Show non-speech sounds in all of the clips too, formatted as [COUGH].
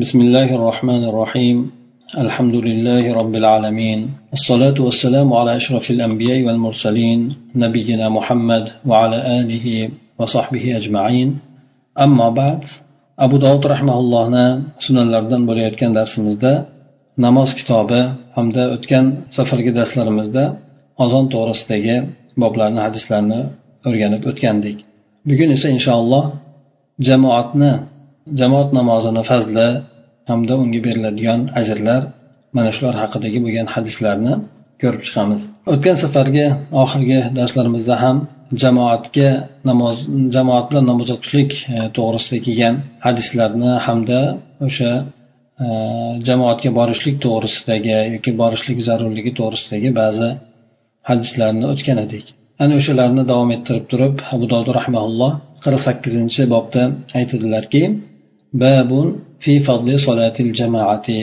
بسم الله الرحمن الرحيم الحمد لله رب العالمين الصلاة والسلام على أشرف الأنبياء والمرسلين نبينا محمد وعلى آله وصحبه أجمعين أما بعد أبو داود رحمه الله sunanlardan bo'layotgan darsimizda namoz kitobi hamda o'tgan safargi darslarimizda azon to'g'risidagi boblarni hadislarni o'rganib o'tgandik bugun esa inshaalloh jamoatni jamoat namozini fazli hamda unga beriladigan ajrlar mana shular haqidagi bo'lgan hadislarni ko'rib chiqamiz. O'tgan safargi oxirgi darslarimizda ham jamoatga namoz jamoat bilan namoz o'qishlik e, to'g'risida kelgan hadislarni hamda o'sha e, jamoatga borishlik to'g'risidagi yoki borishlik zarurligi to'g'risidagi ba'zi hadislarni o'tgan edik. Ana o'shalarni davom ettirib turib abu dovud rahmaulloh qirq sakkizinchi bobda aytadilarki babun fi fadli solatil jamoati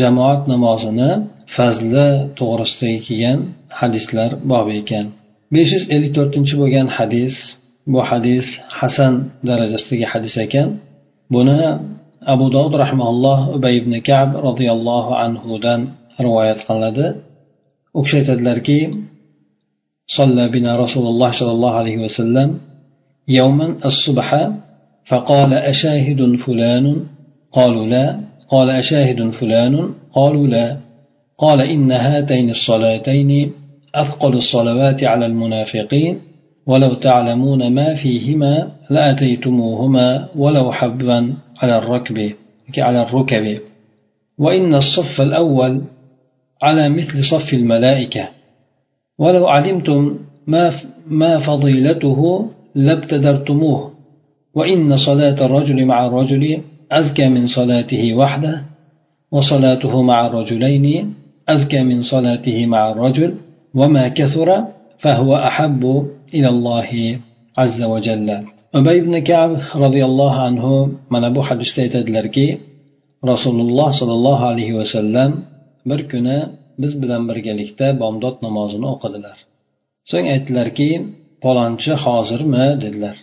jamoat namozini fazli to'g'risidagi kelgan hadislar bobi ekan besh yuz ellik to'rtinchi bo'lgan hadis bu hadis hasan darajasidagi hadis ekan buni abu dovud rahmaulloh ubay ibn kab roziyallohu anhudan rivoyat qilinadi u kishi aytadilarki صلى بنا رسول الله صلى الله عليه وسلم يوما الصبح فقال أشاهد فلان؟ قالوا لا. قال أشاهد فلان؟ قالوا لا. قال إن هاتين الصلاتين أثقل الصلوات على المنافقين ولو تعلمون ما فيهما لأتيتموهما ولو حبا على الركب على الركب. وإن الصف الأول على مثل صف الملائكة. ولو علمتم ما ما فضيلته لابتدرتموه. وإن صلاة الرجل مع الرجل أزكى من صلاته وحده وصلاته مع الرجلين أزكى من صلاته مع الرجل وما كثر فهو أحب إلى الله عز وجل ubay ibn kab roziyallohu anhu mana bu hadisda aytadilarki rasululloh sollallohu alayhi vasallam bir kuni biz bilan birgalikda bomdod namozini o'qidilar so'ng aytdilarki falonchi hozirmi dedilar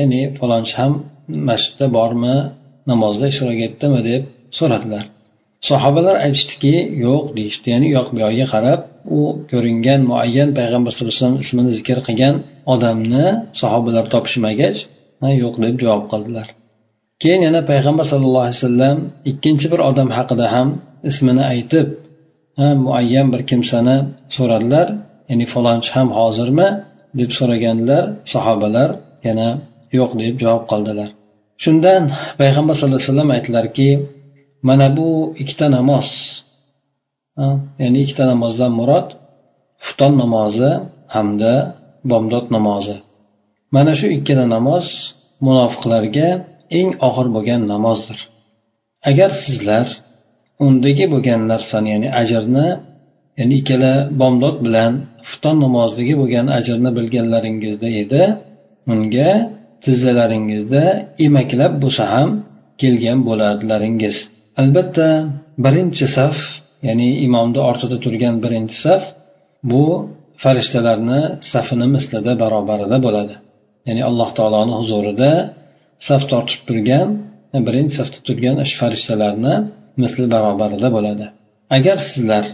Ya'ni falonchi ham masjidda bormi namozda ishtirok etdimi deb so'radilar. Sahobalar aytishdiki yo'q deyishdi. Ya'ni u yoq bu yoqqa qarab u ko'ringan muayyan payg'ambar sallallohu alayhi vasallam ismini zikr qilgan odamni sahobalar topishmagach yo'q deb javob qildilar. Keyin yana payg'ambar sallallohu alayhi vasallam ikkinchi bir odam haqida ham ismini aytib muayyan bir kimsani so'radilar. Ya'ni falonchi ham hozirmi deb so'raganlar sahobalar yana yo'q deb javob qildilar. Shundan payg'ambar sallallohu alayhi vasallam aytdilarki mana bu ikkita namoz ya'ni ikkita namozdan murod xufton namozi hamda bomdod namozi. Mana shu ikkala namoz munofiqlarga eng og'ir bo'lgan namozdir. Agar sizlar undagi bo'lgan narsani ya'ni ajrni ya'ni ikkala bomdod bilan xufton namozidagi bo'lgan ajrni bilganlaringizda edi unga tizzalaringizda emaklab bo'lsa ham kelgan bo'lardilaringiz albatta birinchi saf ya'ni imomni ortida turgan birinchi saf bu farishtalarni safini mislida barobarida bo'ladi. Ya'ni alloh taoloni huzurida saf tortib turgan birinchi safda turgan shu farishtalarni misli barobarida bo'ladi. Agar sizlar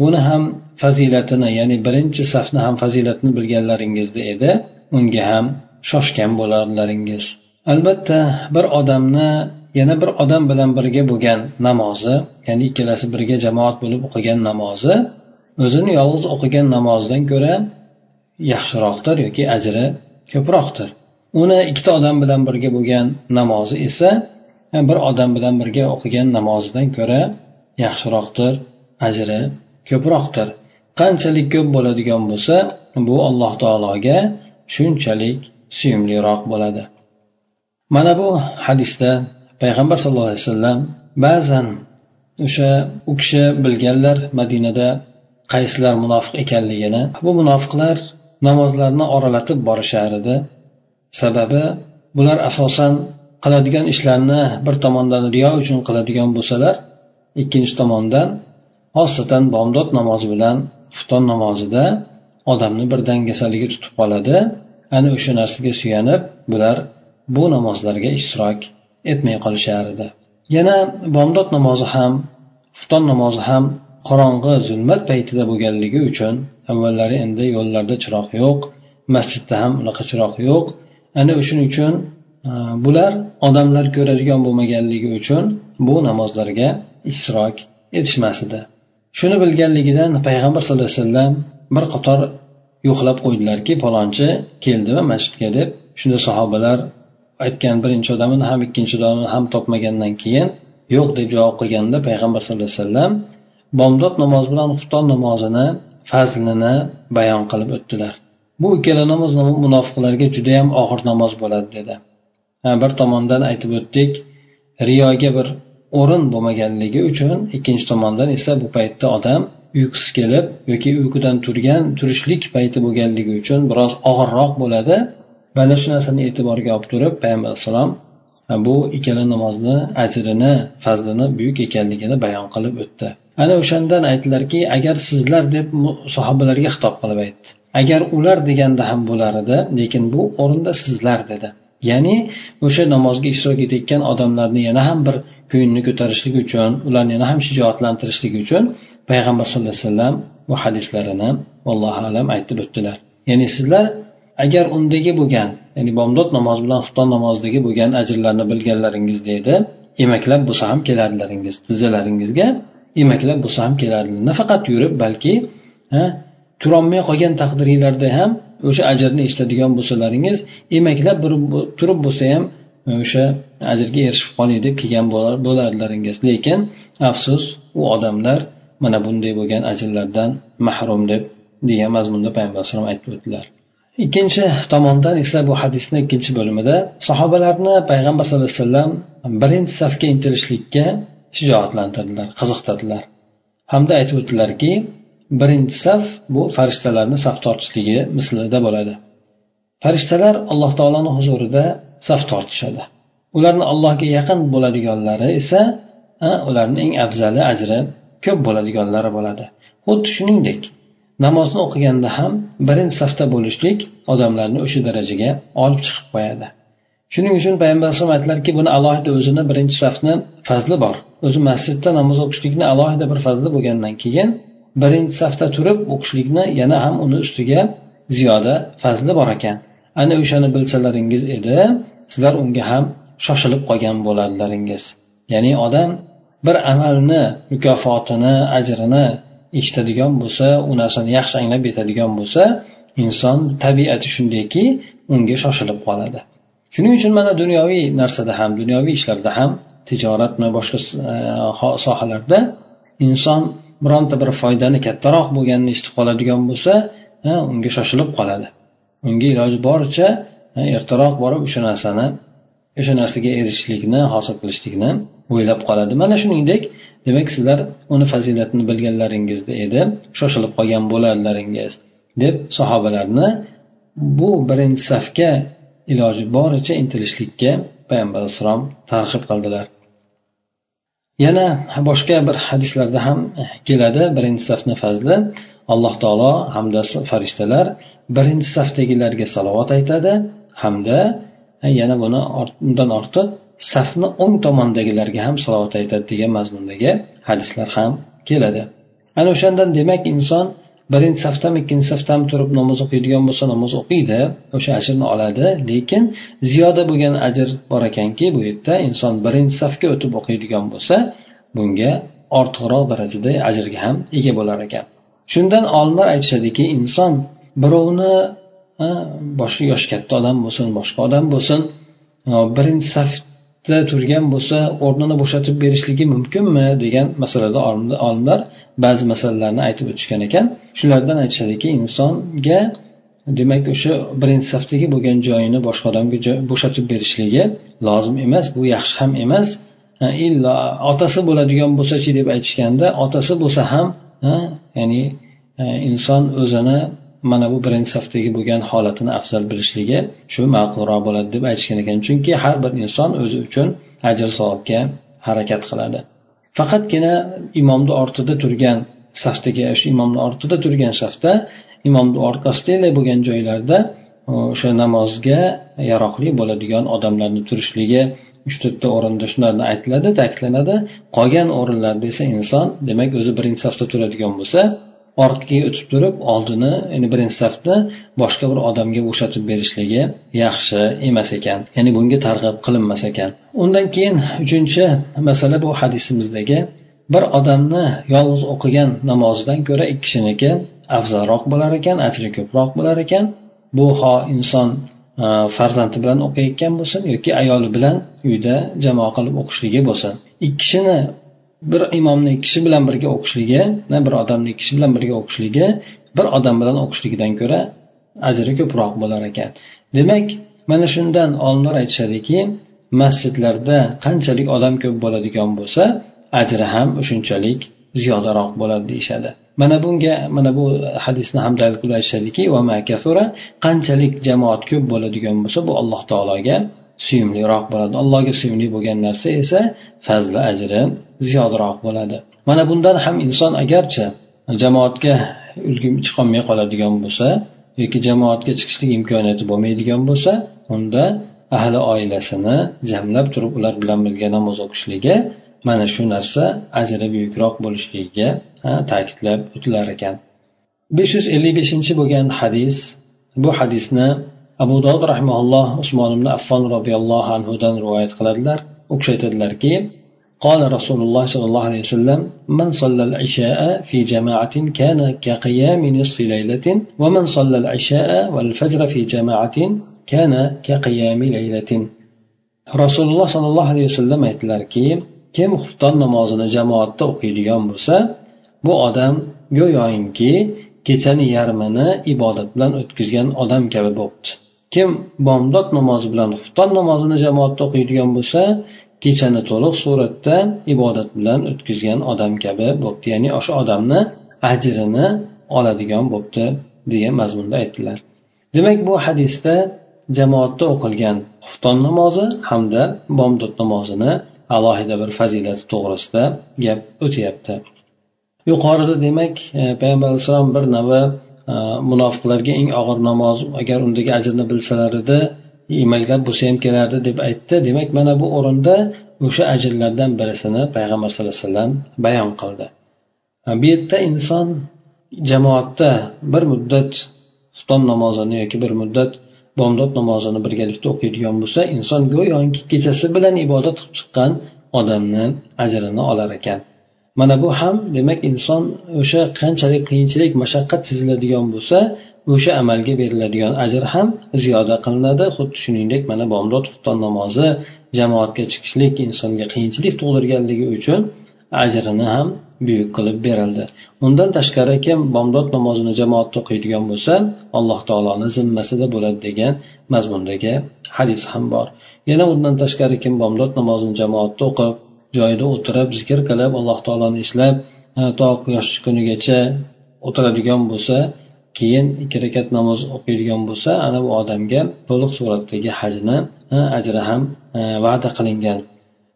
buni ham fazilatini ya'ni birinchi safni ham fazilatini bilganlaringizda edi unga ham shoshgan bo'lardilaringiz albatta bir odamni yana bir odam bilan birga bo'lgan namozi ya'ni ikkalasi birga jamoat bo'lib o'qigan namozi o'zini yolg'iz o'qigan namozidan ko'ra yaxshiroqdir yoki ajri ko'proqdir. Uni ikkita odam bilan birga bo'lgan namozi esa e, bir odam bilan birga o'qigan namozidan ko'ra yaxshiroqdir ajri ko'proqdir. Qanchalik ko'p bo'ladigan bo'lsa bu alloh taologa shunchalik suyumliroq bo'ladi. Mana bu hadisda payg'ambar sallallohu alayhi vasallam ba'zan o'sha u kishi bilganlar madinada qaysilar munofiq ekanligini bu munofiqlar namozlarni oralatib borishar edi. Sababi bular asosan qiladigan ishlarini bir tomondan riyo uchun qiladigan bo'lsalar ikkinchi tomondan xosatan bomdod namozi bilan xufton namozida odamni bir dangasaligi tutib qoladi ana o'sha narsaga suyanib bular bu namozlarga ishtirok etmay qolishar edi. Yana bomdod namozi ham xufton namozi ham qorong'i zulmat paytida bo'lganligi uchun avvallari endi yo'llarda chiroq yo'q masjidda ham unaqa chiroq yo'q. Ana o'shaning uchun e, bular odamlar ko'radigan bo'lmaganligi uchun bu namozlarga ishtirok etishmas edi. Shuni bilganligidan payg'ambar sallallohu alayhi vasallam bir qator yo'qlab qo'ydilarki palonchi keldimi masjidga deb shunda sahobalar aytgan birinchi odamini ham ikkinchi odamini ham topmagandan keyin yo'q deb javob qilganda payg'ambar sallallohu alayhi vasallam bomdod namozi bilan xufton namozini fazlini bayon qilib o'tdilar. Bu ikkala namoz munofiqlarga judayam og'ir namoz bo'ladi dedi. Bir tomondan aytib o'tdik riyoga bir o'rin bo'lmaganligi uchun ikkinchi tomondan esa bu paytda odam uyqusi kelib yoki uyqudan turgan turishlik payti bo'lganligi uchun biroz og'irroq bo'ladi. Mana shu narsani e'tiborga olib turib payg'ambar alayhissalom bu ikkala namozni ajrini fazlini buyuk ekanligini bayon qilib o'tdi. Ana o'shandan aytdilarki agar sizlar deb sahobalarga xitob qilib aytdi. Agar ular deganda ham bo'lar edi lekin bu o'rinda sizlar dedi. Ya'ni o'sha namozga ishtirok etayotgan odamlarni yana ham bir ko'nglini ko'tarishlik uchun ularni yana ham shijoatlantirishlik uchun payg'ambar sallallohu alayhi vasallam bu hadislarini allohu alam aytib o'tdilar. Ya'ni sizlar agar undagi bo'lgan ya'ni bomdod namozi bilan xufton namozidagi bo'lgan ajrlarni bilganlaringizda edi emaklab bo'lsa ham kelardilaringiz tizzalaringizga emaklab bo'lsa ham kelardi nafaqat yurib balki turolmay qolgan taqdiringlarda ham o'sha ajrni eshitadigan bo'lsalaringiz emaklab turib bo'lsa ham e, o'sha ajrga erishib qoling deb kelgan bo'lardilaringiz lekin afsus u odamlar mana bunday bo'lgan ajrlardan mahrum deb degan mazmunda payg'ambar alayhisalom aytib o'tdilar. Ikkinchi tomondan esa bu hadisni ikkinchi bo'limida sahobalarni payg'ambar sallallohu alayhi vasallam birinchi safga intilishlikka shijoatlantirdilar qiziqtirdilar. Hamda aytib o'tdilarki birinchi saf bu farishtalarni saf tortishligi mislida bo'ladi. Farishtalar alloh taoloni huzurida saf tortishadi. Ularni allohga yaqin bo'ladiganlari esa ularni eng afzali ajri ko'p bo'ladiganlari bo'ladi. Xuddi shuningdek namozni o'qiganda ham birinchi safda bo'lishlik odamlarni o'sha darajaga olib chiqib qo'yadi. Shuning uchun payg'ambar alayhisalom aytdilarki buni alohida o'zini birinchi safni fazli bor. O'zi masjidda namoz o'qishlikni alohida bir fazli bo'lgandan keyin birinchi safda turib o'qishlikni yana ham uni ustiga ziyoda fazli bor ekan. Ana o'shani bilsalaringiz edi sizlar unga ham shoshilib qolgan bo'lardilaringiz ya'ni odam bir amalni mukofotini ajrini eshitadigan bo'lsa u narsani yaxshi anglab yetadigan bo'lsa inson tabiati shundayki unga shoshilib qoladi. Shuning uchun mana dunyoviy narsada ham dunyoviy ishlarda ham tijoratmi boshqa e, sohalarda inson bironta bir foydani kattaroq bo'lganini eshitib qoladigan bo'lsa e, unga shoshilib qoladi. Unga iloji boricha e, ertaroq borib o'sha narsani o'sha narsaga erishishlikni hosil qilishlikni o'ylab qoladi. Mana shuningdek demak sizlar uni fazilatini bilganlaringizda edi shoshilib qolgan bo'lardilaringiz deb sahobalarni bu birinchi safga iloji boricha intilishlikka payg'ambar alayhissalom targ'ib qildilar. Yana boshqa bir hadislarda ham keladi. Birinchi safni fazli alloh taolo hamda farishtalar birinchi safdagilarga salovat aytadi hamda yana buni undan ortiq safni o'ng tomondagilarga ham salovat aytadi degan mazmundagi hadislar ham keladi. Ana o'shandan demak inson birinchi safdami ikkinchi safdami turib namoz o'qiydigan bo'lsa namoz o'qiydi o'sha ajrni oladi. Lekin ziyoda bo'lgan ajr bor ekanki bu yerda inson birinchi safga o'tib o'qiydigan bo'lsa bunga ortiqroq darajada ajrga ham ega bo'lar ekan. Shundan olimlar aytishadiki inson birovni boshi yosh katta odam bo'lsin boshqa odam bo'lsin birinchi safda turgan bo'lsa o'rnini bo'shatib berishligi mumkinmi degan masalada olimlar ba'zi masalalarni aytib o'tishgan ekan. Shulardan aytishadiki insonga demak o'sha birinchi safdagi bo'lgan joyini boshqa odamga bo'shatib berishligi lozim emas bu yaxshi ham emas. Illo otasi bo'ladigan bo'lsachi deb aytishganda otasi bo'lsa ham ya'ni e, inson o'zini mana bu birinchi safdagi bo'lgan holatini afzal bilishligi shu ma'qulroq bo'ladi deb aytishgan ekan. Chunki har bir inson o'zi uchun ajr savobga harakat qiladi. Faqatgina imomni ortida turgan safdagi shu imomni ortida turgan safda imomni orqasida bo'lgan joylarda o'sha namozga yaroqli bo'ladigan odamlarni turishligi uch to'rtta o'rinda shularni aytiladi ta'kidlanadi. Qolgan o'rinlarda esa inson demak o'zi birinchi safda turadigan bo'lsa ortga o'tib turib oldini ya'ni birinchi safda boshqa bir odamga bo'shatib berishligi yaxshi emas ekan. Ya'ni bunga targ'ib qilinmas ekan. Undan keyin uchinchi masala bu hadisimizdagi bir odamni yolg'iz o'qigan namozidan ko'ra ikki kishiniki afzalroq bo'lar ekan ajri ko'proq bo'lar ekan. Bu ho inson e, farzandi bilan o'qiyotgan bo'lsin yoki ayoli bilan uyda jamoa qilib o'qishligi bo'lsin. Ikki kishini bir imomni kishi bilan birga o'qishligi bir odamni kishi bilan birga o'qishligi bir odam bilan o'qishligidan ko'ra ajri ko'proq bo'lar ekan. Demak mana shundan olimlar aytishadiki masjidlarda qanchalik odam ko'p bo'ladigan bo'lsa ajri ham shunchalik ziyodaroq bo'ladi deyishadi. Mana bunga mana bu hadisni ham dalil qilib aytishadiki qanchalik jamoat ko'p bo'ladigan bo'lsa bu alloh taologa suyumliroq bo'ladi. Allohga suyumli bo'lgan narsa esa fazli ajri ziyodroq bo'ladi. Mana bundan ham inson agarchi jamoatga ulgim chiqolmay qoladigan bo'lsa yoki jamoatga chiqishlik imkoniyati bo'lmaydigan bo'lsa unda ahli oilasini jamlab turib ular bilan birga namoz o'qishligi mana shu narsa ajri buyukroq bo'lishligiga ta'kidlab o'tilar ekan. besh yuz ellik beshinchi bo'lgan hadis bu hadisni abu dovud rahmaulloh usmon ibn affon roziyallohu anhudan rivoyat qiladilar. U kishi aytadilarki قال رسول الله صلى الله عليه وسلم من صلى العشاء في جماعة كان كقيام نصف ليلة ومن صلى العشاء والفجر في جماعة كان كقيام ليلة رسول الله صلى الله عليه وسلم aytdilarki kim xufton namozini jamoatda o'qiydigan bo'lsa bu odam go'yoki kechani yarmini ibodat bilan o'tkazgan odam kabi bo'libdi kim bomdod namozi bilan xufton namozini jamoatda o'qiydigan bo'lsa kechani to'liq suratda ibodat bilan o'tkazgan odam kabi bo'libdi ya'ni o'sha odamni ajrini oladigan bo'libdi degan mazmunda aytdilar. Demak bu hadisda jamoatda o'qilgan xufton namozi hamda bomdod namozini alohida bir fazilati to'g'risida gap o'tyapti. Yuqorida demak e, payg'ambar alayhissalom bir navi e, munofiqlarga eng og'ir namoz agar undagi ajrni bilsalar edi emaklab bo'lsa ham kelardi deb aytdi. Demak mana bu o'rinda o'sha ajrlardan birisini payg'ambar sallallohu alayhi vasallam bayon qildi. Bu yerda inson jamoatda bir muddat xufton namozini yoki bir muddat bomdod namozini birgalikda o'qiydigan bo'lsa inson go'yoki kechasi bilan ibodat qilib chiqqan odamni ajrini olar ekan. Mana bu ham demak inson o'sha qanchalik qiyinchilik mashaqqat seziladigan bo'lsa o'sha amalga beriladigan ajr ham ziyoda qilinadi. Xuddi shuningdek mana bomdod xufton namozi jamoatga chiqishlik insonga qiyinchilik tug'dirganligi uchun ajrini ham buyuk qilib berildi. Undan tashqari kim bomdod namozini jamoatda o'qiydigan bo'lsa alloh taoloni zimmasida bo'ladi degan mazmundagi hadis ham bor. Yana undan tashqari kim bomdod namozini jamoatda o'qib joyida o'tirib zikr qilib alloh taoloni eslab to quyosh chiqqunigacha o'tiradigan bo'lsa keyin ikki rakat namoz o'qiydigan bo'lsa ana bu odamga to'liq suratdagi hajni ajri ham e, va'da qilingan.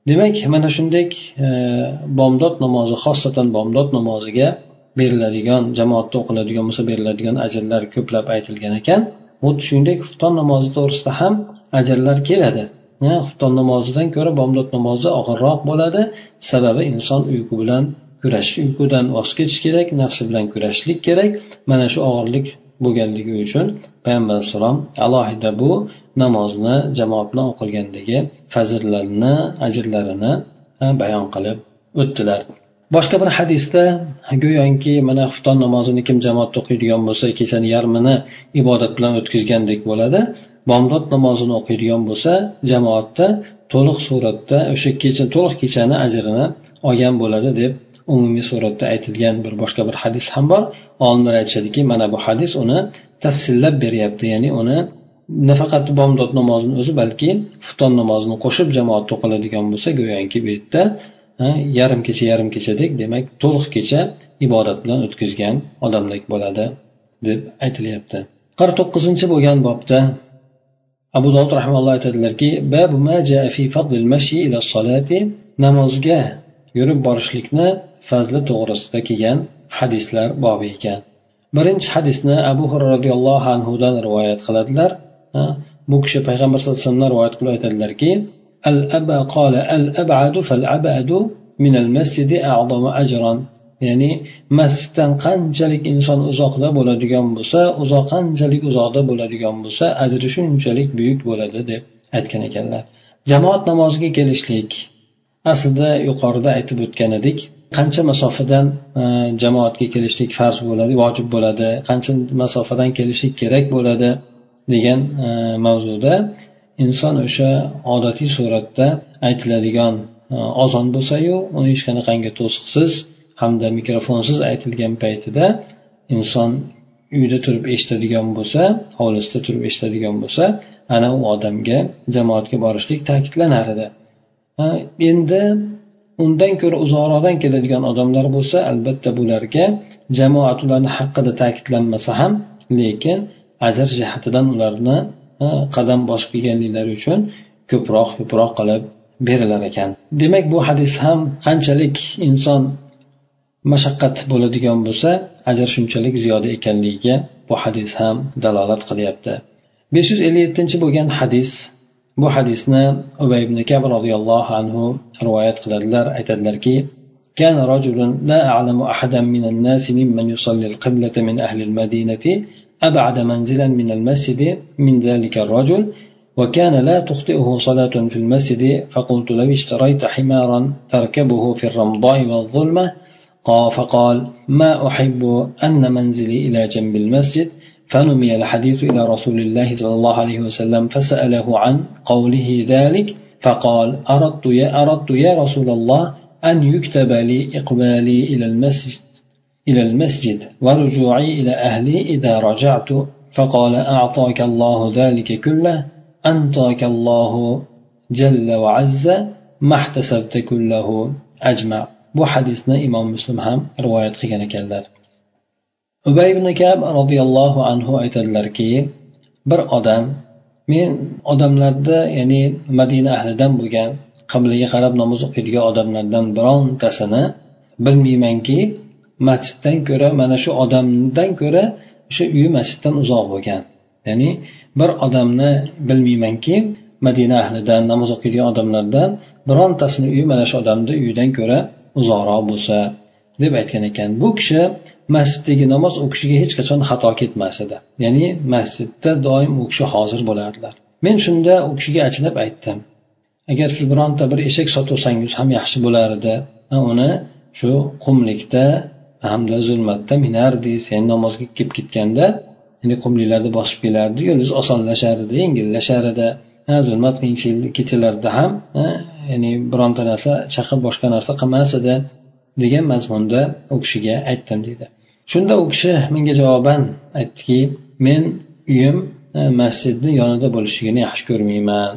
Demak mana shunday e, bomdod namozi xosatan bomdod namoziga beriladigan jamoatda o'qiladigan bo'lsa beriladigan ajrlar ko'plab aytilgan ekan. Xuddi shuningdek xufton namozi to'g'risida ham ajrlar keladi. Xufton namozidan ko'ra bomdod namozi og'irroq bo'ladi. Sababi inson uyqu bilan kurashish uyqudan voz kechish kerak nafsi bilan kurashishlik kerak. Mana shu og'irlik bo'lganligi uchun payg'ambar alayhissalom alohida bu namozni jamoat bilan o'qilgandagi fazillarini ajrlarini bayon qilib o'tdilar. Boshqa bir hadisda go'yoki mana xufton namozini kim jamoatda o'qiydigan bo'lsa kechani yarmini ibodat bilan o'tkazgandek bo'ladi. Bomdod namozini o'qiydigan bo'lsa jamoatda to'liq suratda o'sha kecha to'liq kechani ajrini olgan bo'ladi deb umumiy suratda aytilgan bir boshqa bir hadis ham bor. Olimlar aytishadiki mana bu hadis uni tafsillab beryapti ya'ni uni nafaqat bomdod namozini o'zi balki xufton namozini qo'shib jamoatda o'qiladigan bo'lsa go'yoki bu yerda yarim kecha yarim kechadek demak to'liq kecha ibodat bilan o'tkazgan odamdek bo'ladi deb aytilyapti. Qirq to'qqizinchi bo'lgan bobda abu dovud rahimalloh aytadilarki namozga yurib borishlikni fazli to'g'risida kelgan hadislar bobi ekan. Birinchi hadisni abu hurra roziyallohu anhudan rivoyat qiladilar. Bu kishi payg'ambar sallallohu alayhi vasallam rivoyat qilib aytadilarki al aba qala al abadu fal abadu min al masjidi ajran. Ya'ni masjiddan qanchalik inson uzoqda bo'ladigan bo'lsa uzoq qanchalik uzoqda bo'ladigan bo'lsa ajri shunchalik buyuk bo'ladi deb aytgan ekanlar. Jamoat namoziga kelishlik aslida yuqorida aytib o'tgan edik. Qancha masofadan e, jamoatga kelishlik farz bo'ladi vojib bo'ladi qancha masofadan kelishlik kerak bo'ladi degan e, mavzuda inson o'sha odatiy suratda aytiladigan e, ozon bo'lsayu uni hech qanaqangi to'siqsiz hamda mikrofonsiz aytilgan paytida inson uyda turib eshitadigan bo'lsa hovlisida turib eshitadigan bo'lsa ana u odamga jamoatga borishlik ta'kidlanar edi. Endi undan ko'ra uzoqroqdan keladigan odamlar bo'lsa albatta bularga jamoat ularni haqqida ta'kidlanmasa ham lekin ajr jihatidan ularni qadam bosib kelganliklari uchun ko'proq ko'proq qilib berilar ekan. Demak bu hadis ham qanchalik inson mashaqqat bo'ladigan bo'lsa ajr shunchalik ziyoda ekanligiga bu hadis ham dalolat qilyapti. besh yuz ellik yettinchi bo'lgan hadis bu hadisni ubay ibn kab roziyallohu anhu rivoyat qiladilar aytadilarki كان رجل لا أعلم أحدا من الناس ممن يصلي القبلة من أهل المدينة أبعد منزلا من المسجد من ذلك الرجل وكان لا تخطئه صلاة في المسجد فقلت لو اشتريت حمارا تركبه في الرمضاء والظلمة. فقال ما أحب أن منزلي إلى جنب المسجد فنمي الحديث إلى رسول الله صلى الله عليه وسلم فسأله عن قوله ذلك فقال أردت يا أردت يا رسول الله أن يكتب لي إقبالي إلى المسجد إلى المسجد ورجوعي إلى أهلي إذا رجعت. فقال أعطاك الله ذلك كله أنطاك الله جل وعز ما احتسبت كله. أجمع. Bu hadisni imom muslim ham rivoyat qilgan ekanlar. Ubay ibn kab roziyallohu anhu aytadilarki bir odam men odamlarda ya'ni madina ahlidan bo'lgan qiblaga qarab namoz o'qiydigan odamlardan birontasini bilmaymanki masjiddan ko'ra mana shu odamdan ko'ra o'sha uyi masjiddan uzoq bo'lgan. Ya'ni bir odamni bilmaymanki madina ahlidan namoz o'qiydigan odamlardan birontasini uyi mana shu odamni uyidan ko'ra uzoqroq bo'lsa. Deb aytgan ekan. Bu kishi masjiddagi namoz o'qishiga hech qachon xato ketmas edi. Ya'ni masjidda doim u kishi hozir bo'lardilar. Men shunda u kishiga achinib aytdim. Agar siz bironta bir eshak sotuvsangiz ham yaxshi bo'lar edi. Uni shu qumlikda hamda zulmatda minardingiz ya'ni namozga kelib ketganda ya'ni qumliklarni bosib kelardi yo'lingiz osonlashar edi yengillashar edi. Zulmat kechalarda ham ya'ni bironta narsa chaqib boshqa narsa qilmas edi. Degan mazmunda u kishiga aytdim deydi. Shunda u kishi menga javoban aytdiki men uyim e, masjidni yonida bo'lishligini yaxshi ko'rmayman.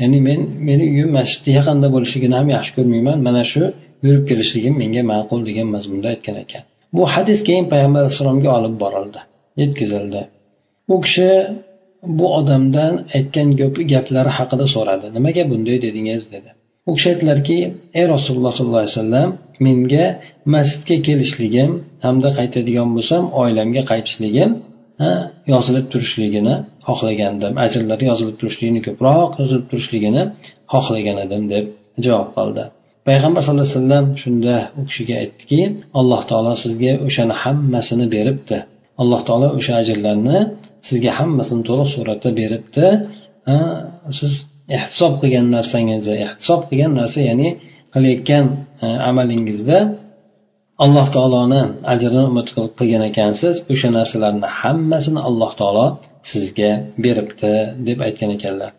Ya'ni men meni uyim masjidni yaqinida bo'lishligini ham yaxshi ko'rmayman. Mana shu yurib kelishligim menga ma'qul degan mazmunda aytgan ekan. Bu hadis keyin payg'ambar alayhissalomga olib borildi yetkazildi. U kishi bu odamdan aytgan gaplari haqida so'radi. Nimaga bunday dedingiz dedi. U kishi aytdilarki ey rasululloh sollallohu alayhi vasallam menga masjidga kelishligim hamda qaytadigan bo'lsam oilamga qaytishligim yozilib turishligini xohlagandim ajrlari yozilib turishligini ko'proq yozilib turishligini xohlagan edim deb javob qildi payg'ambar sallallohu alayhi vasallam shunda u kishiga aytdiki alloh taolo sizga o'shani hammasini beribdi. Alloh taolo o'sha ajrlarni sizga hammasini to'liq suratda beribdi. Siz ehtisob qilgan narsangizni ehtisob qilgan narsa ya'ni qilayotgan e, amalingizda alloh taoloni ajrini umid qilgan ekansiz o'sha narsalarni hammasini alloh taolo sizga beribdi deb aytgan ekanlar.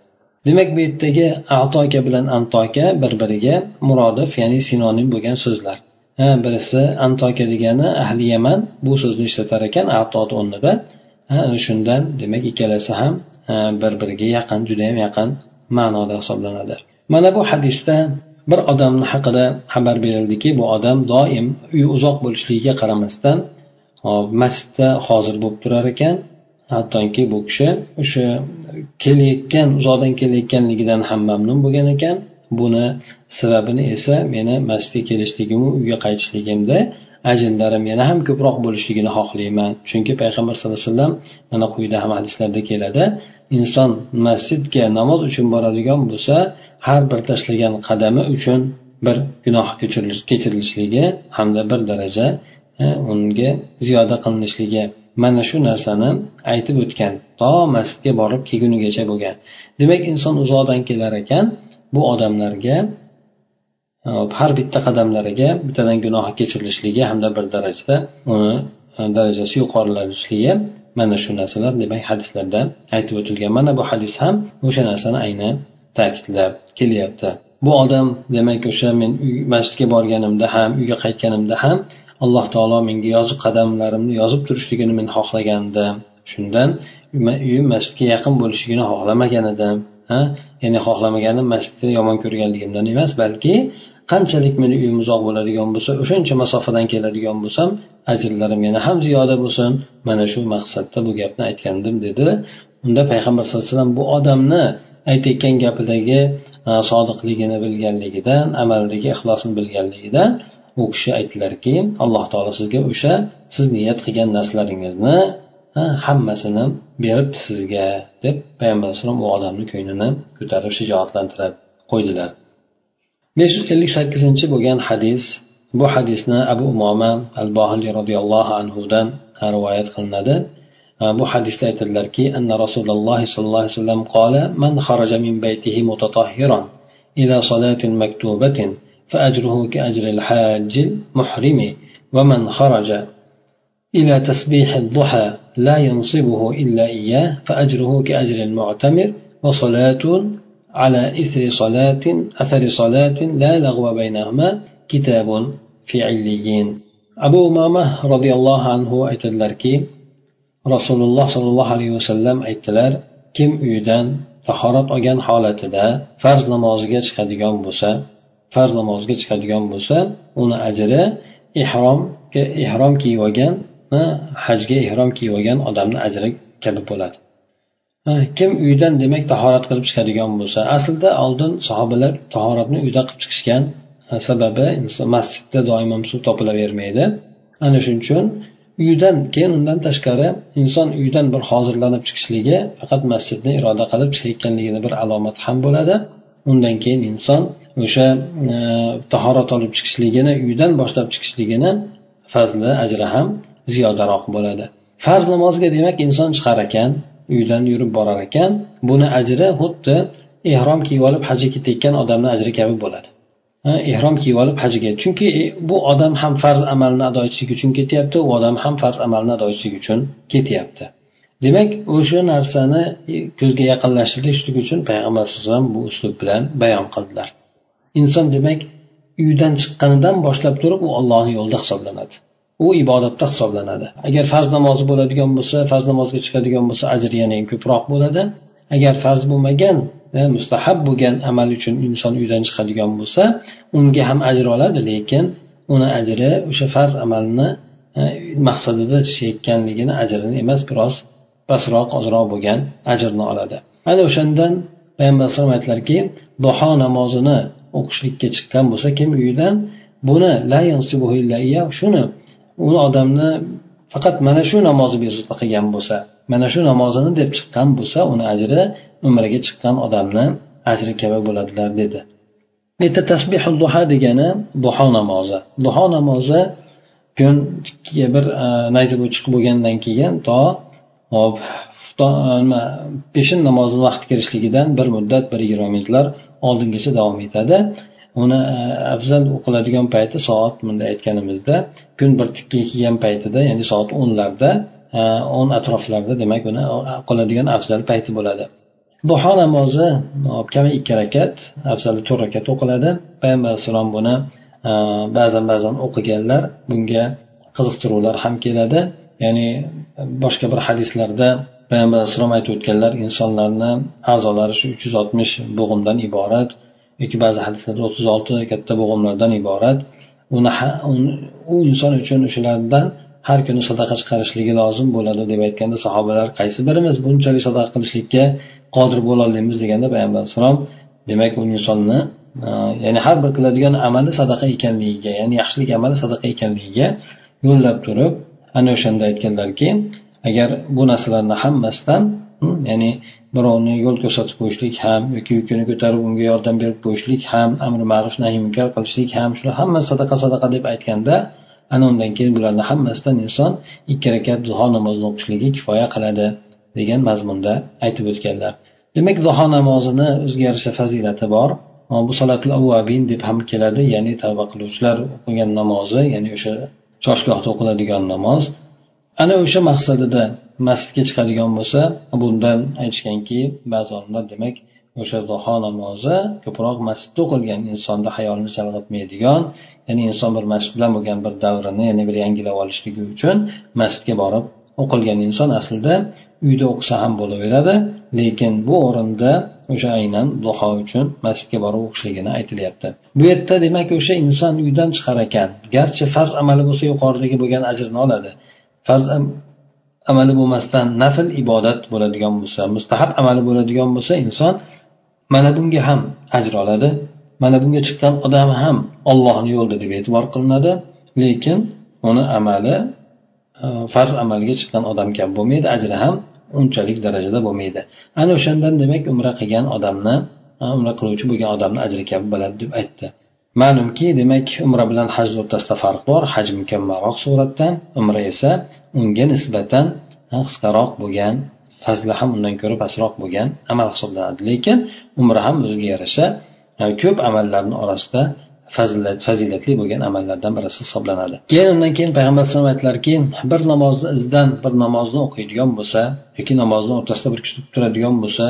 Demak bu yerdagi atoka bilan antoka bir biriga murodif ya'ni sinonim bo'lgan so'zlar. Birisi antoka degani ahli yaman bu so'zni ishlatar ekan atoni o'rnida. Shundan demak ikkalasi ham bir biriga yaqin judayam yaqin ma'noda hisoblanadi. Mana bu hadisda bir odamni haqida xabar berildiki bu odam doim uyi uzoq bo'lishligiga qaramasdan masjidda hozir bo'lib turar ekan. Hattoki bu kishi o'sha kelayotgan uzoqdan kelayotganligidan ham mamnun bo'lgan ekan. Buni sababini esa meni masjidga kelishligim uyga qaytishligimda ajinlarim yana ham ko'proq bo'lishligini xohlayman. Chunki payg'ambar sallallohu alayhi vasallam mana quyida ham hadislarda keladi inson masjidga namoz uchun boradigan bo'lsa har bir tashlagan qadami uchun bir gunoh kechirilishligi hamda bir daraja e, unga ziyoda qilinishligi mana shu narsani aytib o'tgan to masjidga borib kelgunigacha bo'lgan. Demak inson uzoqdan kelar ekan bu odamlarga Э, har bitta qadamlariga bittadan gunohi kechirilishligi hamda bir darajada uni e, darajasi yuqorilanishligi mana shu narsalar demak hadislarda aytib o'tilgan. Mana bu hadis ham o'sha narsani aynan ta'kidlab kelyapti. Bu odam demak o'sha men masjidga borganimda ham uyga qaytganimda ham alloh taolo menga yozib qadamlarimni yozib turishligini men xohlagandim shundan uyim masjidga yaqin bo'lishligini xohlamagan edim. Ha? Ya'ni xohlamaganim masjidni yomon ko'rganligimdan emas balki qanchalik meni uyim uzoq bo'ladigan bo'lsa o'shancha masofadan keladigan bo'lsam ajrlarim yana ham ziyoda bo'lsin. Mana shu maqsadda bu gapni aytgandim dedi. Unda payg'ambar sallallohu alayhi vasallam bu odamni aytayotgan gapidagi sodiqligini bilganligidan amaldagi ixlosini bilganligidan u kishi aytdilarki alloh taolo sizga o'sha siz niyat qilgan narsalaringizni hammasini berib sizga deb payg'ambar alayhisalom u odamni ko'nglini ko'tarib shijoatlantirib qo'ydilar. Besh yuz ellik sakkizinchi bo'lgan hadis bu hadisni abu umoma al bohiliy roziyallohu anhudan rivoyat qilinadi bu hadisda aytadilarki anna rasululloh sollallohu alayhi vasallam qola man xaraja min baytihi mutatahhiran ila salatin maktubatin فأجره كأجر الحاج المحرم ومن خرج إلى تسبيح الضحى لا ينصبه إلا إياه فأجره كأجر المعتمر وصلاة على إثر صلاة أثر صلاة لا لغو بينهما كتاب في عليين أبو أمامة رضي الله عنه aytadilarki rasululloh sollallohu alayhi vasallam aytdilar kim uydan tahorat olgan holatida farz namoziga chiqadigan bo'lsa farz namoziga chiqadigan bo'lsa uni ajri ihromga ihrom kiyib olgan hajga ihrom kiyib olgan odamni ajri kabi bo'ladi kim uydan demak tahorat qilib chiqadigan bo'lsa aslida oldin sahobalar tahoratni uyda qilib chiqishgan sababi masjidda doimo suv topilavermaydi. Ana shuning uchun uydan keyin undan tashqari inson uydan bir hozirlanib chiqishligi faqat masjidni iroda qilib chiqayotganligini bir alomati ham bo'ladi. Undan keyin inson o'sha e, tahorat olib chiqishligini uydan boshlab chiqishligini fazli ajri ham ziyodaroq bo'ladi. Farz namozga demak inson chiqar ekan uydan yurib borar ekan buni ajri xuddi ehrom kiyib olib hajga ketayotgan odamni ajri kabi bo'ladi. Ehrom kiyib olib hajga. Chunki e, bu odam ham farz amalni ado etishlik uchun ketyapti u odam ham farz amalni ado etishlik uchun ketyapti. Demak o'sha narsani e, ko'zga yaqinlashtirishlik uchun payg'ambar alayhi bu uslub bilan bayon qildilar. Inson demak uydan chiqqanidan boshlab turib u ollohni yo'lida hisoblanadi. U ibodatda hisoblanadi. Agar farz namozi bo'ladigan bo'lsa farz namozga chiqadigan bo'lsa ajri yana ham ko'proq bo'ladi. Agar farz bo'lmagan e, mustahab bo'lgan amal uchun inson uydan chiqadigan bo'lsa unga ham ajr oladi lekin uni ajri o'sha farz amalni e, maqsadida chekkanligini ajrini emas biroz pastroq ozroq bo'lgan ajrni oladi. Ana o'shandan payg'ambar alayhisalom aytdilarki duho namozini o'qishlikka chiqqan bo'lsa kim uyidan buni la shuni u odamni faqat mana shu namozni bezovta qilgan bo'lsa mana shu namozini deb chiqqan bo'lsa uni ajri umraga chiqqan odamni ajri kabi bo'ladilar dedi. Bitta tasbihul duha degani duho namozi. Duho namozi kunga bir e, nayza chiqib bo'lgandan keyin to hop nima peshin namozini vaqti kirishligidan bir muddat bir yigirma minutlar oldingacha davom etadi. Uni e, afzal o'qiladigan payti soat bunday aytganimizda kun bir tikka kelgan paytida ya'ni soat o'nlarda e, o'n atroflarida demak uni e, o'qiladigan afzal payti bo'ladi. Duho namozi kami ikki rakat afzali to'rt rakat o'qiladi. Payg'ambar alayhissalom buni ba'zan ba'zan o'qiganlar bunga qiziqtiruvlar ham keladi. Ya'ni boshqa bir hadislarda payg'ambar alayhissalom aytib o'tganlar insonlarni a'zolari shu uch yuz oltmish bo'g'imdan iborat yoki ba'zi hadislarda o'ttiz olti katta bo'g'imlardan iborat. Uni u inson uchun o'shalardan har kuni sadaqa chiqarishligi lozim bo'ladi deb aytganda sahobalar qaysi birimiz bunchalik sadaqa qilishlikka qodir bo'lolmaymiz deganda payg'ambar alayhissalom demak u insonni e, ya'ni har bir qiladigan amali sadaqa ekanligiga ya'ni yaxshilik amali sadaqa ekanligiga yo'llab turib ana o'shanda aytganlarki agar bu narsalarni hammasidan ya'ni birovni yo'l ko'rsatib qo'yishlik ham yoki yukini ko'tarib unga yordam berib qo'yishlik ham amri ma'ruf nahiy munkar qilishlik ham shular hammasi sadaqa sadaqa deb aytganda ana undan keyin bularni hammasidan inson ikki rakat duho namozini o'qishligi kifoya qiladi degan mazmunda aytib o'tganlar. Demak duho namozini o'ziga yarasha fazilati bor. Bu salatul avvabin deb ham keladi ya'ni tavba qiluvchilar o'qigan namozi ya'ni o'sha choshgohda o'qiladigan namoz. Ana o'sha maqsadida masjidga chiqadigan bo'lsa bundan aytishganki ba'zi olimlar demak o'sha duho namozi ko'proq masjidda o'qilgan insonni hayolini chalg'itmaydigan ya'ni inson bir masjid bilan bo'lgan bir davrini yana bir yangilab olishligi uchun masjidga borib o'qilgan inson aslida uyda o'qisa ham bo'laveradi lekin bu o'rinda o'sha aynan duho uchun masjidga borib o'qishligini aytilyapti. Bu yerda demak o'sha inson uydan chiqar ekan garchi farz amali bo'lsa yuqoridagi bo'lgan ajrni oladi. Farz amali bo'lmasdan nafl ibodat bo'ladigan bo'lsa mustahab amali bo'ladigan bo'lsa inson mana bunga ham ajr oladi. Mana bunga chiqqan odam ham ollohni yo'lida deb e'tibor qilinadi. Lekin uni amali e, farz amalga chiqqan odam kabi bo'lmaydi ajri ham unchalik darajada bo'lmaydi. Ana o'shandan demak umra qilgan odamni e, umra qiluvchi bo'lgan odamni ajri kabi bo'ladi deb aytdi. Ma'lumki demak umra bilan haj o'rtasida farq bor. Haj mukammalroq suratda umra esa unga nisbatan qisqaroq bo'lgan fazli ham undan ko'ra pastroq bo'lgan amal hisoblanadi. Lekin umra ham o'ziga yarasha ko'p amallarni orasida fazilat fazilatli bo'lgan amallardan birisi hisoblanadi. Keyin undan keyin payg'ambar alayhisalom aytdilarki bir namozni izidan bir namozni o'qiydigan bo'lsa yoki namozni o'rtasida bir kishi turadigan bo'lsa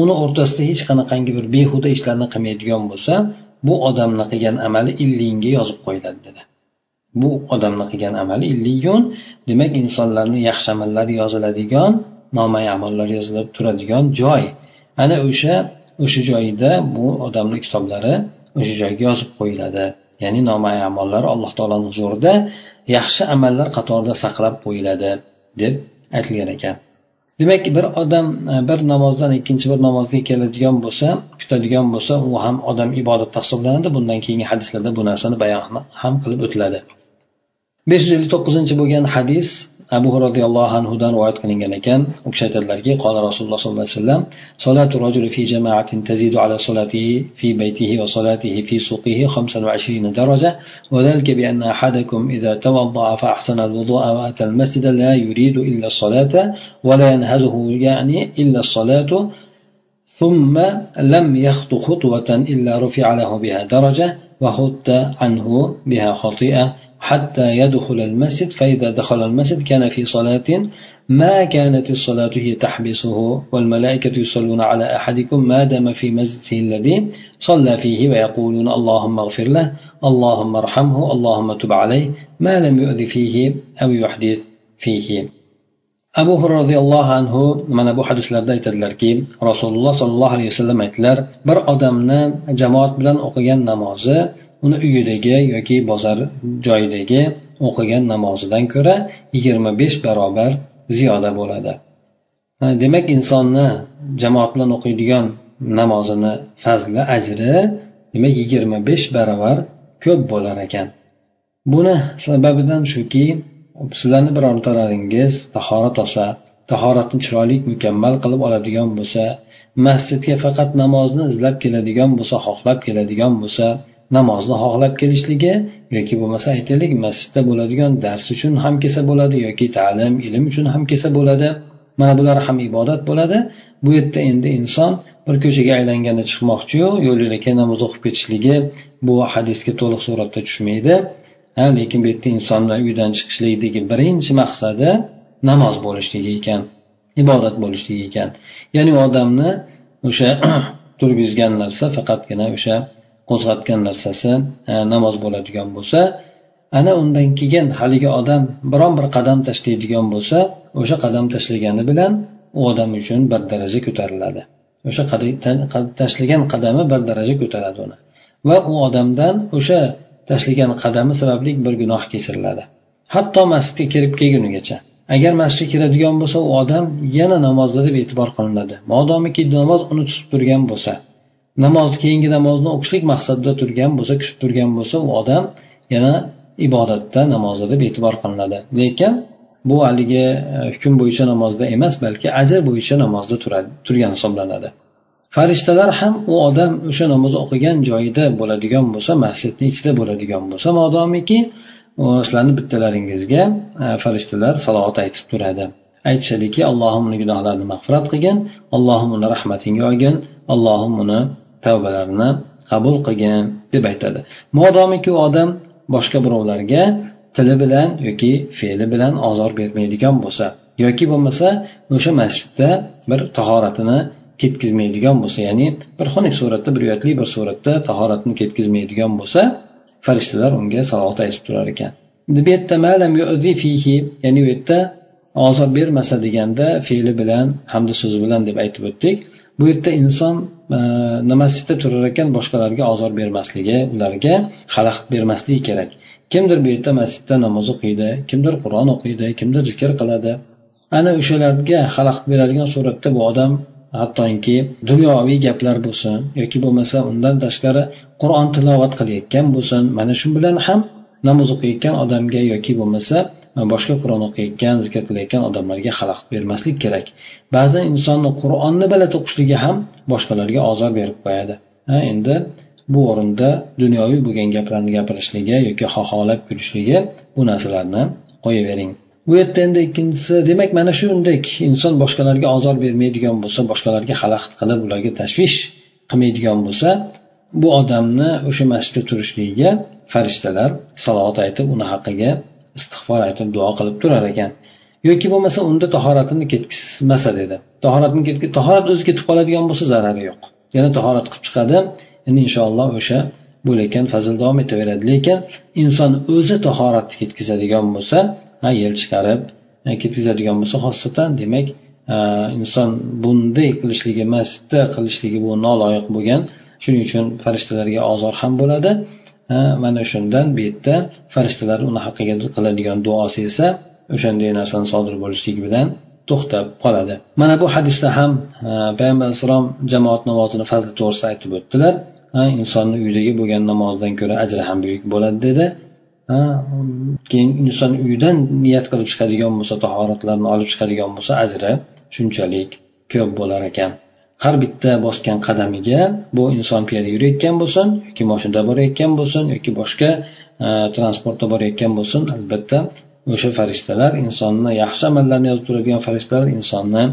uni o'rtasida hech qanaqangi bir behuda ishlarni qilmaydigan bo'lsa bu odamni qilgan amali illiyinga yozib qo'yiladi dedi. Bu odamni qilgan amali illiyun demak insonlarni yaxshi amallari yoziladigan nomay amallar yozilib turadigan joy. Ana o'sha o'sha joyda bu odamni kitoblari o'sha joyga yozib qo'yiladi. Ya'ni nomay amallar alloh taoloni huzurida yaxshi amallar qatorida saqlab qo'yiladi deb aytilgan ekan. Demak bir odam e, bir namozdan ikkinchi bir namozga keladigan bo'lsa kutadigan bo'lsa u ham odam ibodatda hisoblanadi bundan keyingi hadislarda bu narsani bayon ham qilib o'tiladi. besh yuz ellik to'qqizinchi bo'lgan hadis abu roziyallohu anhudan rivoyat qilingan ekan u kishi aytadilarki qola rasululloh sollallohu alayhi vasallam solatu rajuli fi jamaatin tazidu ala solatihi fi baytihi va solatihi fi suqihi 25 daraja وذلك بأن أحدكم إذا توضأ فأحسن الوضوء وأتى المسجد لا يريد إلا الصلاة ولا ينهزه يعني إلا الصلاة ثم لم يخط خطوة إلا رفع له بها درجة وخط عنه بها خطيئة حتى يدخل المسجد فإذا دخل المسجد كان في صلاة ما كانت الصلاة هي تحبسه والملائكة يصلون على أحدكم ما دام في مسجده الذي صلى فيه ويقولون اللهم اغفر له اللهم ارحمه اللهم تب عليه ما لم يؤذ فيه أو يحدث فيه. abu hurra roziyallohu anhu mana bu hadislarda aytadilarki rasululloh sollallohu alayhi vasallam aytdilar bir odamni jamoat bilan o'qigan namozi uni uyidagi yoki bozor joyidagi o'qigan namozidan ko'ra yigirma besh barobar ziyoda bo'ladi. Demak insonni jamoat bilan o'qiydigan namozini fazli ajri demak yigirma besh barobar ko'p bo'lar ekan. Buni sababidan shuki sizlarni birontalaringiz tahorat olsa tahoratni chiroyli mukammal qilib oladigan bo'lsa masjidga faqat namozni izlab keladigan bo'lsa xohlab keladigan bo'lsa namozni xohlab kelishligi yoki bo'lmasa aytaylik masjidda bo'ladigan dars uchun ham kelsa bo'ladi yoki ta'lim ilm uchun ham kelsa bo'ladi. Mana bular ham ibodat bo'ladi. Bu yerda endi inson bir ko'chaga aylanganda chiqmoqchiyu yo'l yo'lakay namoz o'qib ketishligi bu hadisga to'liq suratda tushmaydi. Ha lekin bu yerda insonni uydan chiqishlikdagi birinchi maqsadi namoz bo'lishligi ekan ibodat bo'lishligi ekan. Ya'ni odamni o'sha [CLEARS THROAT] turib narsa faqatgina o'sha qo'zg'atgan narsasi namoz bo'ladigan bo'lsa ana undan keyin haligi odam biron bir qadam tashlaydigan bo'lsa o'sha qadam tashlagani bilan u odam uchun bir daraja ko'tariladi. O'sha tashlagan qadami bir daraja ko'taradi uni. Va u odamdan o'sha tashlagan qadami sababli bir gunoh kechiriladi hatto masjidga kirib kelgunigacha agar masjidga kiradigan bo'lsa u odam yana namozda deb e'tibor qilinadi. Modomiki namoz uni tutib turgan bo'lsa namoz keyingi namozni o'qishlik maqsadida turgan bo'lsa kutib turgan bo'lsa u odam yana ibodatda namozda deb e'tibor qilinadi. Lekin bu haligi e, hukm bo'yicha namozda emas balki ajr bo'yicha namozda turgan hisoblanadi. Farishtalar ham u odam o'sha namoz o'qigan joyida bo'ladigan bo'lsa masjidni ichida bo'ladigan bo'lsa modomiki sizlarni bittalaringizga e, farishtalar salovat aytib turadi. Aytishadiki allohim uni gunohlarini mag'firat qilgin allohim uni rahmatingga olgin allohim uni tavbalarini qabul qilgin deb aytadi. Modomiki u odam boshqa birovlarga tili bilan yoki fe'li bilan ozor bermaydigan bo'lsa yoki bo'lmasa o'sha masjidda bir tahoratini ketkizmaydigan bo'lsa ya'ni bir xunuk suratda bir uyatli bir suratda tahoratni ketkizmaydigan bo'lsa farishtalar unga salovat aytib turar ekan. Bu yerda ya'ni bu yerda ozor bermasa deganda fe'li bilan hamda so'zi bilan deb aytib o'tdik. Bu yerda inson e, masjidda turar ekan boshqalarga ozor bermasligi ularga xalaqit bermasligi kerak. Kimdir bu yerda masjidda namoz o'qiydi kimdir qur'on o'qiydi kimdir zikr qiladi. Ana o'shalarga xalaqit beradigan suratda bu odam hattoki dunyoviy gaplar bo'lsin yoki bo'lmasa undan tashqari qur'on tilovat qilayotgan bo'lsin mana shu bilan ham namoz o'qiyotgan odamga yoki bo'lmasa boshqa qur'on o'qiyotgan zikr qilayotgan odamlarga xalaqit bermaslik kerak. Ba'zan insonni qur'onni baland o'qishligi ham boshqalarga ozor berib qo'yadi. Ha endi bu o'rinda dunyoviy bo'lgan gaplarni gapirishligi yoki xoholab kulishligi bu narsalarni qo'yavering. Bu yerda endi ikkinchisi demak mana shundek inson boshqalarga ozor bermaydigan bo'lsa boshqalarga xalaqit qilib ularga tashvish qilmaydigan bo'lsa bu odamni o'sha masjidda turishligiga farishtalar salovat aytib uni haqqiga istig'for aytib duo qilib turar ekan. Yoki bo'lmasa unda tahoratini ketkizmasa dedi. Tahoratni tahorat o'zi ketib qoladigan bo'lsa zarari yo'q. Yana tahorat qilib chiqadi. Endi inshaalloh o'sha bo'layotgan fazil davom etaveradi. Lekin inson o'zi tahoratni ketkazadigan bo'lsa yel chiqarib ketkazadigan bo'lsa xosatan demak inson bunday qilishligi masjidda qilishligi bu noloyiq bo'lgan. Shuning uchun farishtalarga ozor ham bo'ladi. Mana shundan bu yerda farishtalar uni haqqiga qiladigan duosi esa o'shanday narsani sodir bo'lishligi bilan to'xtab qoladi. Mana bu hadisda ham payg'ambar alayhissalom jamoat namozini fazli to'g'risida aytib o'tdilar. Insonni uydagi bo'lgan namozdan ko'ra ajri ham buyuk bo'ladi dedi. Keyin inson uydan niyat qilib chiqadigan bo'lsa tahoratlarni olib chiqadigan bo'lsa ajri shunchalik ko'p bo'lar ekan. Har bitta bosgan qadamiga bu inson piyoda yurayotgan bo'lsin yoki moshinada borayotgan bo'lsin yoki boshqa e, transportda borayotgan bo'lsin albatta o'sha farishtalar insonni yaxshi amallarni yozib turadigan farishtalar insonni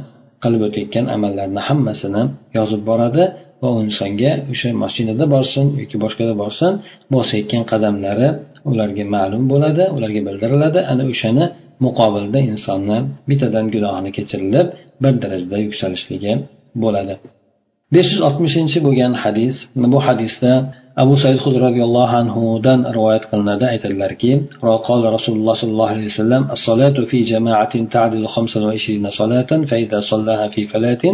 qilib o'tayotgan amallarni hammasini yozib boradi va u insonga o'sha mashinada borsin yoki boshqada borsin bosayotgan qadamlari ularga ma'lum bo'ladi ularga bildiriladi. Ana o'shani muqobilda insonni bittadan gunohini kechirilib bir darajada yuksalishligi bo'ladi besh yuz oltmishinchi bo'lgan hadis bu hadisda abu said hud roziyallohu anhudan rivoyat qilinadi aytadilarki قال رسول الله صلى الله عليه وسلم الصلاة في جماعة تعدل خمسا وعشرين صلاة فإذا صلاها في فلاة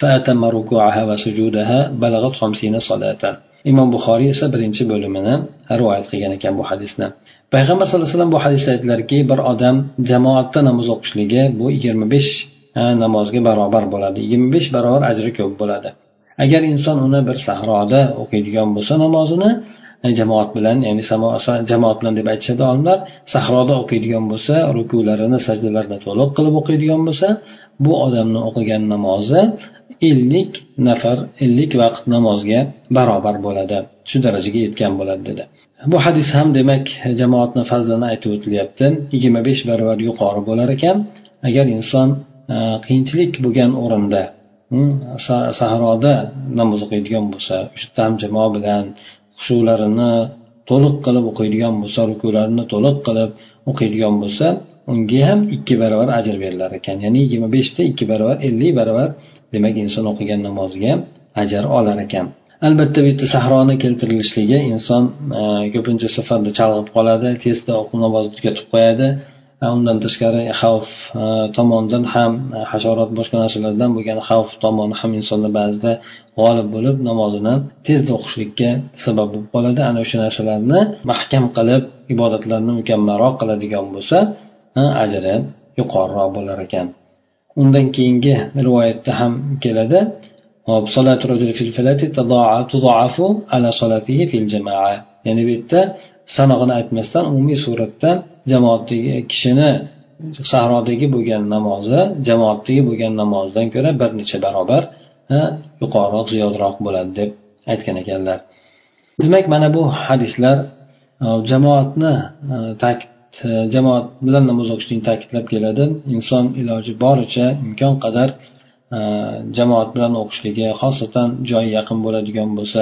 فأتم ركوعها وسجودها بلغت خمسين صلاة imom buxoriy esa birinchi bo'limini rivoyat qilgan ekan bu hadisni payg'ambar sallallohu alayhi vasallam bu hadisda aytdilarki bir odam jamoatda namoz o'qishligi bu yigirma besh namozga barobar bo'ladi. Yigirma besh barobar ajri ko'p bo'ladi. Agar inson uni bir sahroda o'qiydigan bo'lsa namozini e, jamoat bilan ya'ni jamoat bilan deb aytishadi olimlar sahroda o'qiydigan bo'lsa rukularini sajdalarini to'liq qilib o'qiydigan bo'lsa bu odamni o'qigan namozi ellik nafar ellik vaqt namozga barobar bo'ladi shu darajaga yetgan bo'ladi dedi. Bu hadis ham demak jamoatni fazlini aytib o'tilyapti. Yigirma besh barobar yuqori bo'lar ekan. Agar inson Э, qiyinchilik bo'lgan o'rinda hm, sahroda namoz o'qiydigan bo'lsa o'sha ham jamoa bilan hushularini to'liq qilib o'qiydigan bo'lsa rukularini to'liq qilib o'qiydigan bo'lsa unga ham ikki barobar ajr berilar ekan. Ya'ni yigirma beshta ikki barobar ellik barobar demak inson o'qigan namoziga ajr olar ekan. Albatta bu yerda sahroni keltirilishligi inson e, ko'pincha safarda chalg'ib qoladi tezda namozni tugatib qo'yadi. Undan tashqari xavf tomonidan ham hasharot boshqa narsalardan bo'lgan xavf tomoni ham insonlar ba'zida g'olib bo'lib namozini tezda o'qishlikka sabab bo'lib qoladi. Ana o'sha narsalarni mahkam qilib ibodatlarni mukammalroq qiladigan bo'lsa ajri yuqoriroq bo'lar ekan. Undan keyingi rivoyatda ham keladi. Ya'ni bu yerda sanog'ini aytmasdan umumiy suratda jamoatdagi kishini sahrodagi bo'lgan namozi jamoatdagi bo'lgan namozdan ko'ra bir necha barobar yuqoriroq ziyodroq bo'ladi deb aytgan ekanlar. Demak mana bu hadislar e, jamoatni e, ta'kid e, jamoat bilan namoz o'qishlikni ta'kidlab keladi. Inson iloji boricha imkon qadar jamoat bilan o'qishligi xosatan joyi yaqin bo'ladigan bo'lsa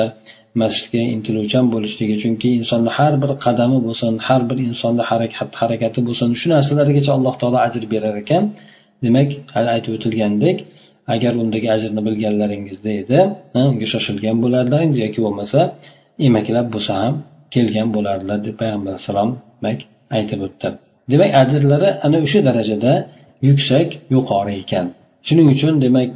masjidga intiluvchan bo'lishligi. Chunki insonni har bir qadami bo'lsin har bir insonni harakat harakati bo'lsin shu narsalargacha alloh taolo ajr berar ekan. Demak hali aytib o'tilgandek agar undagi ajrni bilganlaringizda edi unga shoshilgan bo'lardilaringiz yoki bo'lmasa emaklab bo'lsa ham kelgan bo'lardilar deb payg'ambar alayhissalom aytib o'tdi. Demak ajrlari ana o'sha darajada yuksak yuqori ekan. Shuning uchun demak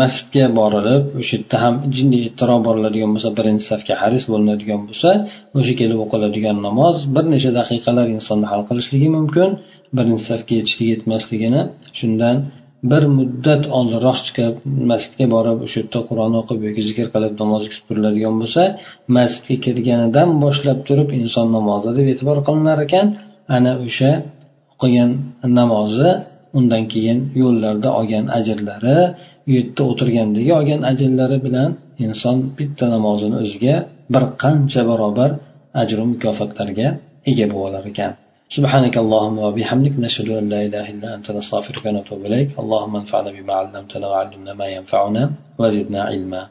masjidga borilib o'sha yerda ham jinni ittiro boriladigan bo'lsa birinchi safga haris bo'linadigan bo'lsa o'sha kelib o'qiladigan namoz bir necha daqiqalar insonni hal qilishligi mumkin birinchi safga yetishlik yetmasligini shundan bir muddat oldinroq chiqib masjidga borib o'sha yerda qur'on o'qib yoki zikr qilib namoz kutib turiladigan bo'lsa masjidga kirganidan boshlab turib inson namozi deb e'tibor qilinar ekan. Ana o'sha o'qigan namozi undan keyin yo'llarda olgan ajrlari u yerda o'tirgandagi olgan ajrlari bilan inson bitta namozini o'ziga bir qancha barobar ajru mukofotlarga ega bo'lib olar ekan سبحانك اللهم وبحمدك نشهد أن لا إله إلا أنت نستغفرك ونتوب إليك اللهم انفعنا بما علمتنا وعلمنا ما ينفعنا وزدنا علما